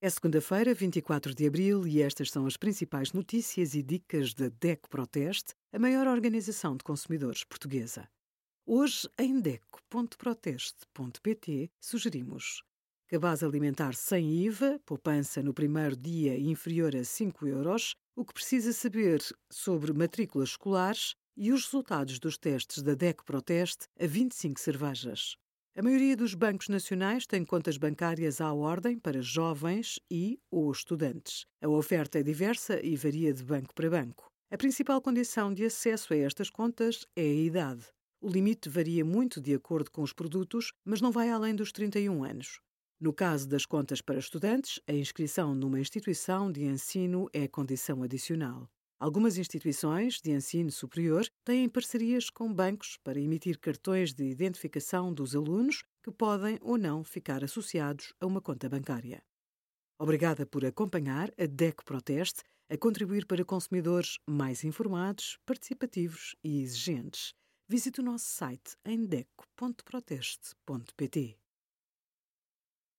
É segunda-feira, 24 de abril, e estas são as principais notícias e dicas da DECO Proteste, a maior organização de consumidores portuguesa. Hoje, em DECO.proteste.pt, sugerimos cabaz alimentar sem IVA, poupança no primeiro dia inferior a 5 euros, o que precisa saber sobre matrículas escolares e os resultados dos testes da DECO Proteste a 25 cervejas. A maioria dos bancos nacionais tem contas bancárias à ordem para jovens e ou estudantes. A oferta é diversa e varia de banco para banco. A principal condição de acesso a estas contas é a idade. O limite varia muito de acordo com os produtos, mas não vai além dos 31 anos. No caso das contas para estudantes, a inscrição numa instituição de ensino é condição adicional. Algumas instituições de ensino superior têm parcerias com bancos para emitir cartões de identificação dos alunos que podem ou não ficar associados a uma conta bancária. Obrigada por acompanhar a DECO Proteste a contribuir para consumidores mais informados, participativos e exigentes. Visite o nosso site em deco.proteste.pt.